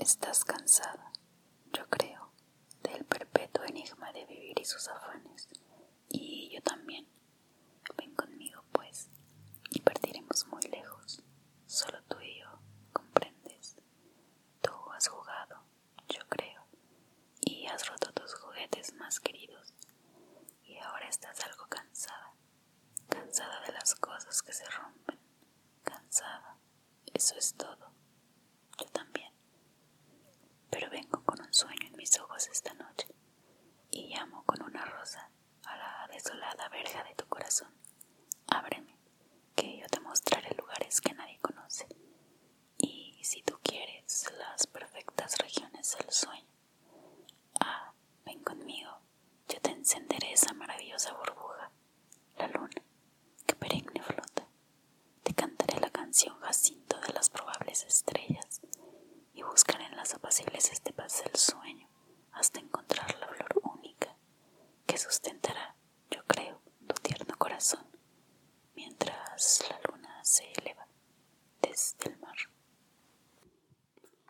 Estás cansada, yo creo, del perpetuo enigma de vivir y sus afanes. Y yo también. Ven conmigo, pues, y partiremos muy lejos. Solo tú y yo, ¿comprendes? Tú has jugado, yo creo, y has roto tus juguetes más queridos. Y ahora estás algo cansada. Cansada de las cosas que se rompen. Cansada. Eso es todo. Corazón. Ábreme, que yo te mostraré lugares que nadie conoce. Y si tú quieres las perfectas regiones del sueño, ah, ven conmigo, yo te encenderé esa maravillosa burbuja, la luna, que perenne flota. Te cantaré la canción Jacinto de las probables estrellas y buscaré en las apacibles estepas del sueño hasta encontrar la flor única que sustentará,